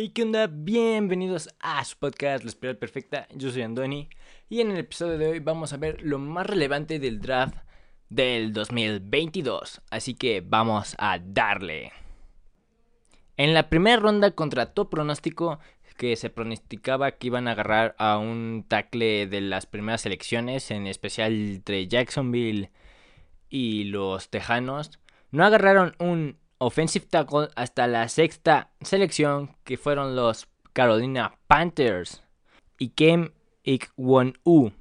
Hey, ¿qué onda? Bienvenidos a su podcast La Espiral Perfecta. Yo soy Andoni y en el episodio de hoy vamos a ver lo más relevante del draft del 2022. Así que vamos a darle. En la primera ronda contra todo pronóstico que se pronosticaba que iban a agarrar a un tackle de las primeras elecciones, en especial entre Jacksonville y los Tejanos, no agarraron un offensive tackle hasta la sexta selección, que fueron los Carolina Panthers y Kem Ik-won-u.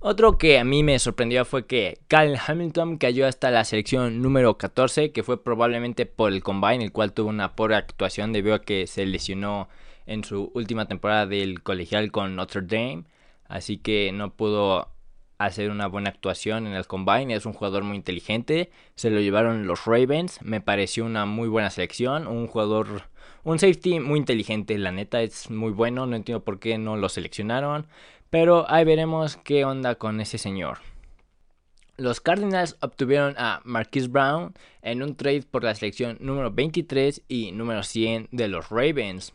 Otro que a mí me sorprendió fue que Kyle Hamilton cayó hasta la selección número 14, que fue probablemente por el combine, el cual tuvo una pobre actuación debido a que se lesionó en su última temporada del colegial con Notre Dame, así que no pudo hacer una buena actuación en el combine. Es un jugador muy inteligente. Se lo llevaron los Ravens. Me pareció una muy buena selección. Un jugador, un safety muy inteligente. La neta es muy bueno. No entiendo por qué no lo seleccionaron. Pero ahí veremos qué onda con ese señor. Los Cardinals obtuvieron a Marquise Brown en un trade por la selección número 23 y número 100 de los Ravens.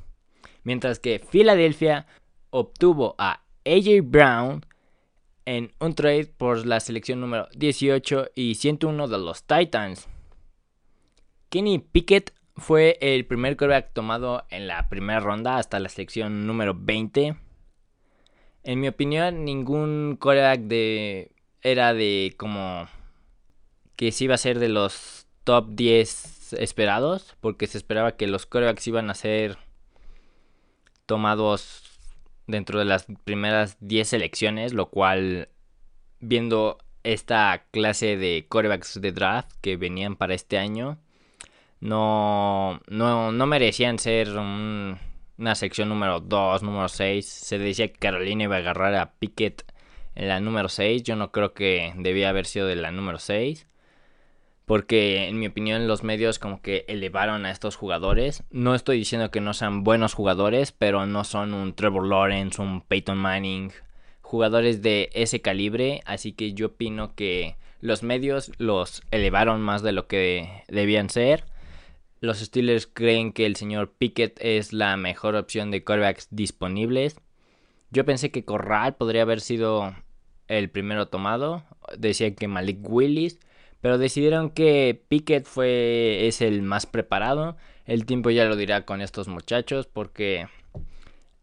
Mientras que Filadelfia obtuvo a AJ Brown en un trade por la selección número 18 y 101 de los Titans. Kenny Pickett fue el primer quarterback tomado en la primera ronda hasta la selección número 20. En mi opinión, ningún quarterback de era de como que se iba a ser de los top 10 esperados, porque se esperaba que los quarterbacks iban a ser tomados dentro de las primeras 10 selecciones, lo cual viendo esta clase de corebacks de draft que venían para este año, no, no, no merecían ser una sección número 2, número 6. Se decía que Carolina iba a agarrar a Pickett en la número 6. Yo no creo que debía haber sido de la número 6. Porque en mi opinión los medios como que elevaron a estos jugadores. No estoy diciendo que no sean buenos jugadores, pero no son un Trevor Lawrence, un Peyton Manning, jugadores de ese calibre. Así que yo opino que los medios los elevaron más de lo que debían ser. Los Steelers creen que el señor Pickett es la mejor opción de quarterbacks disponibles. Yo pensé que Corral podría haber sido el primero tomado. Decía que Malik Willis. Pero decidieron que Pickett fue, es el más preparado. El tiempo ya lo dirá con estos muchachos porque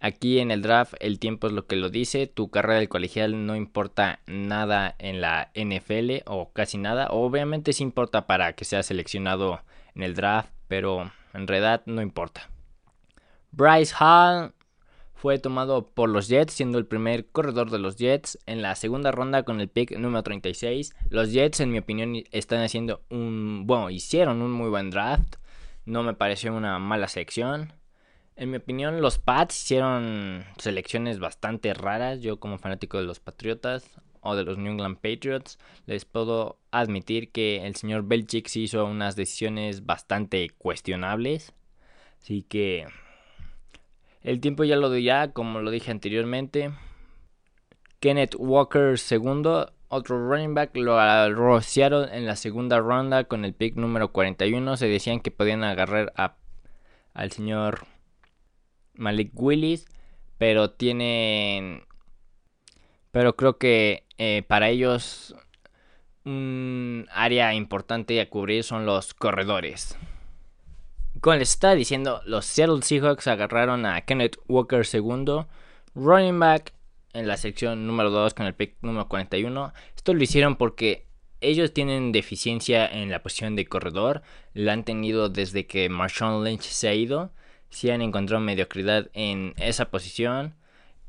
aquí en el draft el tiempo es lo que lo dice. Tu carrera del colegial no importa nada en la NFL o casi nada. Obviamente sí importa para que sea seleccionado en el draft, pero en realidad no importa. Bryce Hall fue tomado por los Jets, siendo el primer corredor de los Jets en la segunda ronda con el pick número 36. Los Jets, en mi opinión, están haciendo un. Bueno, hicieron un muy buen draft. No me pareció una mala selección. En mi opinión, los Pats hicieron selecciones bastante raras. Yo, como fanático de los Patriotas o de los New England Patriots, les puedo admitir que el señor Belichick hizo unas decisiones bastante cuestionables. Así que el tiempo ya lo ya, como lo dije anteriormente. Kenneth Walker segundo, otro running back, lo rociaron en la segunda ronda con el pick número 41. Se decían que podían agarrar a, al señor Malik Willis, pero tienen... Pero creo que eh, para ellos un área importante a cubrir son los corredores. Como les estaba diciendo, los Seattle Seahawks agarraron a Kenneth Walker II, running back en la sección número 2 con el pick número 41. Esto lo hicieron porque ellos tienen deficiencia en la posición de corredor. La han tenido desde que Marshawn Lynch se ha ido. Si han encontrado mediocridad en esa posición.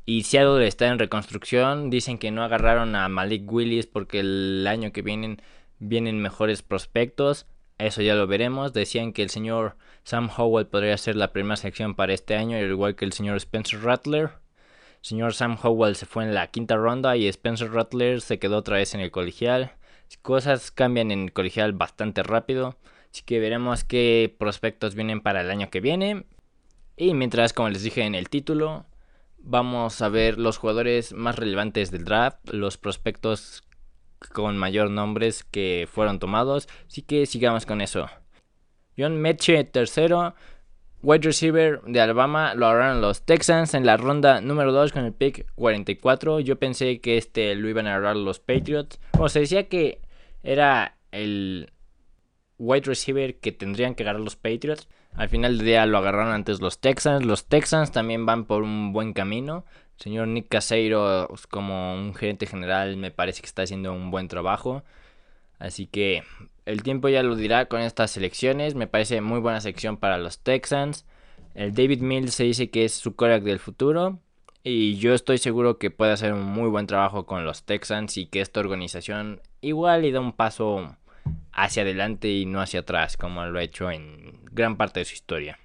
Y Seattle está en reconstrucción. Dicen que no agarraron a Malik Willis porque el año que vienen vienen mejores prospectos. Eso ya lo veremos. Decían que el señor Sam Howell podría ser la primera selección para este año, al igual que el señor Spencer Rattler. El señor Sam Howell se fue en la quinta ronda y Spencer Rattler se quedó otra vez en el colegial. Cosas cambian en el colegial bastante rápido. Así que veremos qué prospectos vienen para el año que viene. Y mientras, como les dije en el título, vamos a ver los jugadores más relevantes del draft, los prospectos con mayor nombres que fueron tomados. Así que sigamos con eso. John Meche tercero. wide receiver de Alabama lo agarraron los Texans en la ronda número 2 con el pick 44. Yo pensé que este lo iban a agarrar los Patriots. O se decía que era el wide receiver que tendrían que agarrar los Patriots. Al final del día lo agarraron antes los Texans. Los Texans también van por un buen camino. Señor Nick Caseiro, pues, como un gerente general, me parece que está haciendo un buen trabajo. Así que el tiempo ya lo dirá con estas selecciones. Me parece muy buena sección para los Texans. El David Mills se dice que es su coreback del futuro. Y yo estoy seguro que puede hacer un muy buen trabajo con los Texans y que esta organización igual le da un paso hacia adelante y no hacia atrás, como lo ha hecho en gran parte de su historia.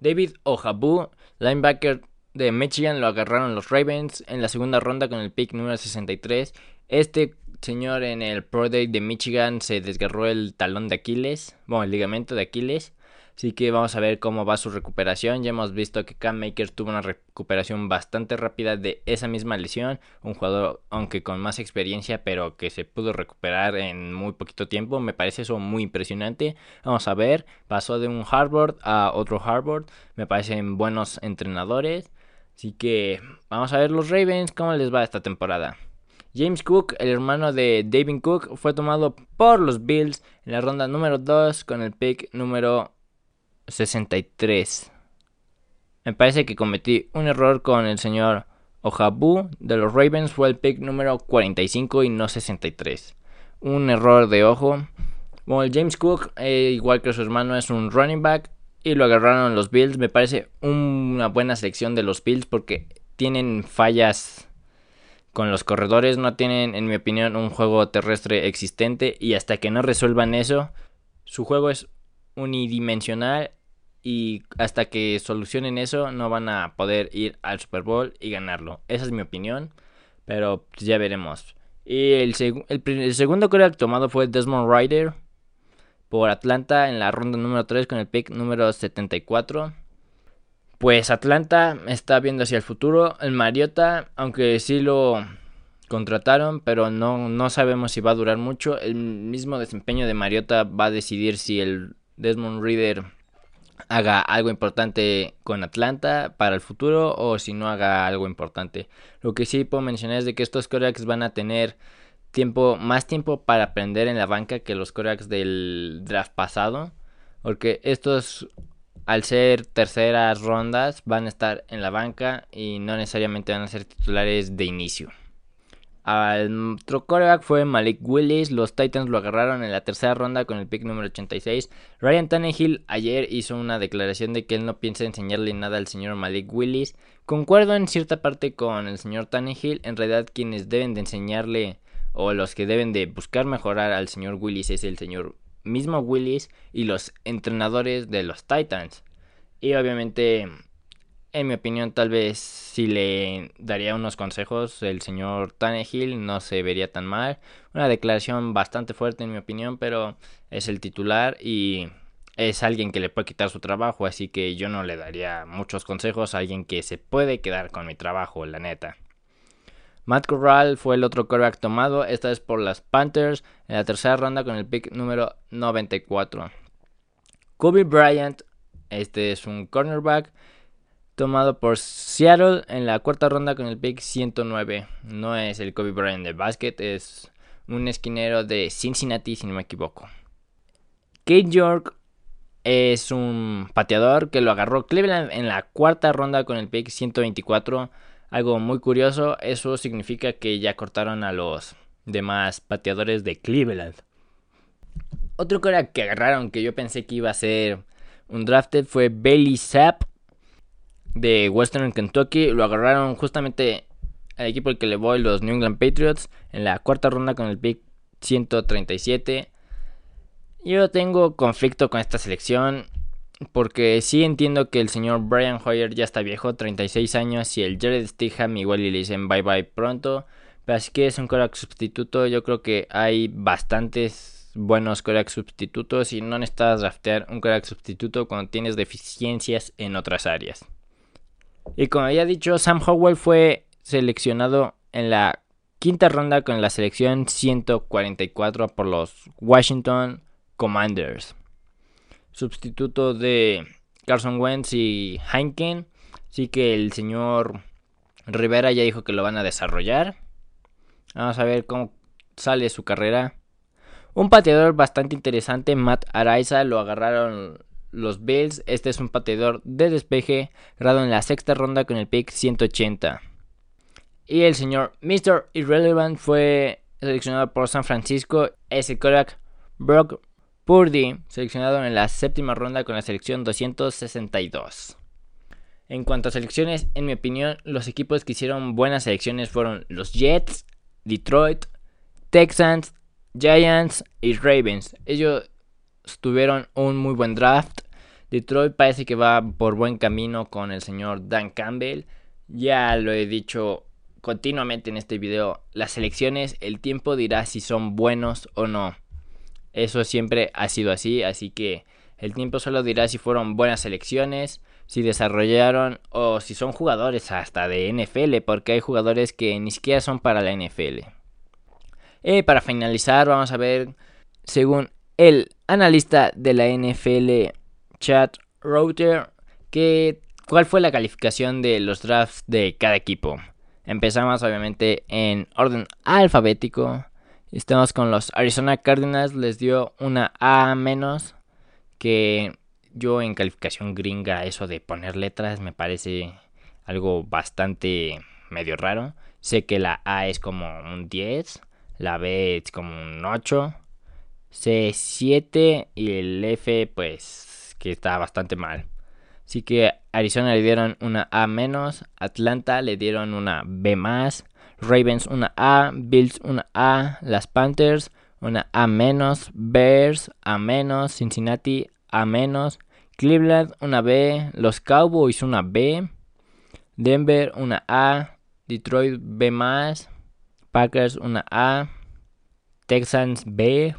David Ojabu, linebacker de Michigan, lo agarraron los Ravens en la segunda ronda con el pick número 63. Este señor en el Pro Day de Michigan se desgarró el talón de Aquiles, bueno, el ligamento de Aquiles. Así que vamos a ver cómo va su recuperación. Ya hemos visto que Cam Makers tuvo una recuperación bastante rápida de esa misma lesión. Un jugador, aunque con más experiencia, pero que se pudo recuperar en muy poquito tiempo. Me parece eso muy impresionante. Vamos a ver. Pasó de un Harvard a otro Harvard. Me parecen buenos entrenadores. Así que vamos a ver los Ravens cómo les va esta temporada. James Cook, el hermano de David Cook, fue tomado por los Bills en la ronda número 2 con el pick número 63. Me parece que cometí un error con el señor Ojabu de los Ravens. Fue el pick número 45 y no 63. Un error de ojo. Bueno, James Cook, eh, igual que su hermano, es un running back. Y lo agarraron los Bills. Me parece una buena selección de los Bills porque tienen fallas con los corredores. No tienen, en mi opinión, un juego terrestre existente. Y hasta que no resuelvan eso, su juego es unidimensional y hasta que solucionen eso no van a poder ir al Super Bowl y ganarlo. Esa es mi opinión, pero ya veremos. Y el, segundo coreback tomado fue Desmond Ryder por Atlanta en la ronda número 3 con el pick número 74. Pues Atlanta está viendo hacia el futuro. El Mariota, aunque sí lo contrataron, pero no, no sabemos si va a durar mucho. El mismo desempeño de Mariota va a decidir si el Desmond Reader haga algo importante con Atlanta para el futuro o si no haga algo importante. Lo que sí puedo mencionar es de que estos corebacks van a tener tiempo, más tiempo para aprender en la banca que los corebacks del draft pasado. Porque estos, al ser terceras rondas, van a estar en la banca y no necesariamente van a ser titulares de inicio. Al otro coreback fue Malik Willis. Los Titans lo agarraron en la tercera ronda con el pick número 86. Ryan Tannehill ayer hizo una declaración de que él no piensa enseñarle nada al señor Malik Willis. Concuerdo en cierta parte con el señor Tannehill. En realidad quienes deben de enseñarle o los que deben de buscar mejorar al señor Willis es el señor mismo Willis y los entrenadores de los Titans. Y obviamente en mi opinión, tal vez si le daría unos consejos el señor Tannehill no se vería tan mal. Una declaración bastante fuerte en mi opinión, pero es el titular y es alguien que le puede quitar su trabajo, así que yo no le daría muchos consejos a alguien que se puede quedar con mi trabajo, la neta. Matt Corral fue el otro quarterback tomado, esta vez por las Panthers, en la tercera ronda con el pick número 94. Kobe Bryant, este es un cornerback tomado por Seattle en la cuarta ronda con el pick 109. No es el Kobe Bryant de básquet, es un esquinero de Cincinnati, si no me equivoco. Kate York es un pateador que lo agarró Cleveland en la cuarta ronda con el pick 124. Algo muy curioso, eso significa que ya cortaron a los demás pateadores de Cleveland. Otro que que agarraron que yo pensé que iba a ser un drafted fue Bailey Zapp de Western Kentucky. Lo agarraron justamente al equipo al que le voy, los New England Patriots, en la cuarta ronda con el pick 137. Yo tengo conflicto con esta selección. Porque sí entiendo que el señor Brian Hoyer ya está viejo, 36 años, y el Jared Stiham igual y le dicen bye bye pronto. Pero así que es un coreback sustituto. Yo creo que hay bastantes buenos coreback sustitutos y no necesitas draftear un coreback sustituto cuando tienes deficiencias en otras áreas. Y como había dicho, Sam Howell fue seleccionado en la quinta ronda con la selección 144 por los Washington Commanders. Sustituto de Carson Wentz y Heineken. Así que el señor Rivera ya dijo que lo van a desarrollar. Vamos a ver cómo sale su carrera. Un pateador bastante interesante, Matt Araiza, lo agarraron los Bills. Este es un pateador de despeje, grado en la sexta ronda con el pick 180. Y el señor Mr. Irrelevant fue seleccionado por San Francisco. Es el Brock Purdy, seleccionado en la séptima ronda con la selección 262. En cuanto a selecciones, en mi opinión, los equipos que hicieron buenas selecciones fueron los Jets, Detroit, Texans, Giants y Ravens. Ellos tuvieron un muy buen draft. Detroit parece que va por buen camino con el señor Dan Campbell. Ya lo he dicho continuamente en este video. Las elecciones, el tiempo dirá si son buenos o no. Eso siempre ha sido así, así que el tiempo solo dirá si fueron buenas elecciones, si desarrollaron o si son jugadores hasta de NFL, porque hay jugadores que ni siquiera son para la NFL. Y para finalizar, vamos a ver, según el analista de la NFL, Chad Router, que, cuál fue la calificación de los drafts de cada equipo. Empezamos obviamente en orden alfabético. Estamos con los Arizona Cardinals, les dio una A menos. Que yo en calificación gringa, eso de poner letras me parece algo bastante medio raro. Sé que la A es como un 10, la B es como un 8, C 7 y el F pues que está bastante mal. Así que Arizona le dieron una A menos, Atlanta le dieron una B más, Ravens una A, Bills una A, las Panthers una A menos, Bears A menos, Cincinnati A menos, Cleveland una B, los Cowboys una B, Denver una A, Detroit B más, Packers una A, Texans B,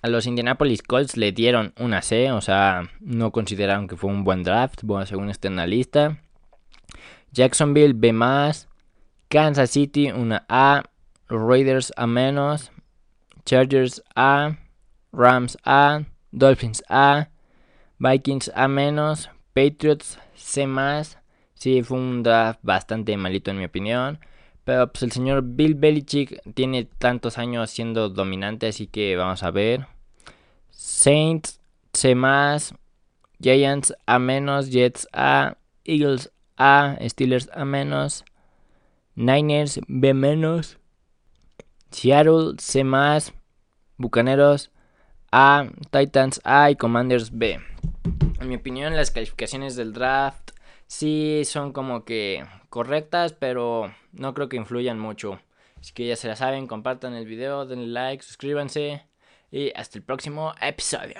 a los Indianapolis Colts le dieron una C, o sea, no consideraron que fue un buen draft, bueno, según este analista. Jacksonville B más, Kansas City una A, Raiders A menos, Chargers A, Rams A, Dolphins A, Vikings A menos, Patriots C más. Sí, fue un draft bastante malito en mi opinión. Pero pues el señor Bill Belichick tiene tantos años siendo dominante, así que vamos a ver. Saints C más, Giants A menos, Jets A, Eagles A, Steelers A menos, Niners B menos, Seattle C más, Bucaneros A, Titans A y Commanders B. En mi opinión, las calificaciones del draft sí son como que correctas, pero no creo que influyan mucho. Así que ya se la saben, compartan el video, denle like, suscríbanse y hasta el próximo episodio.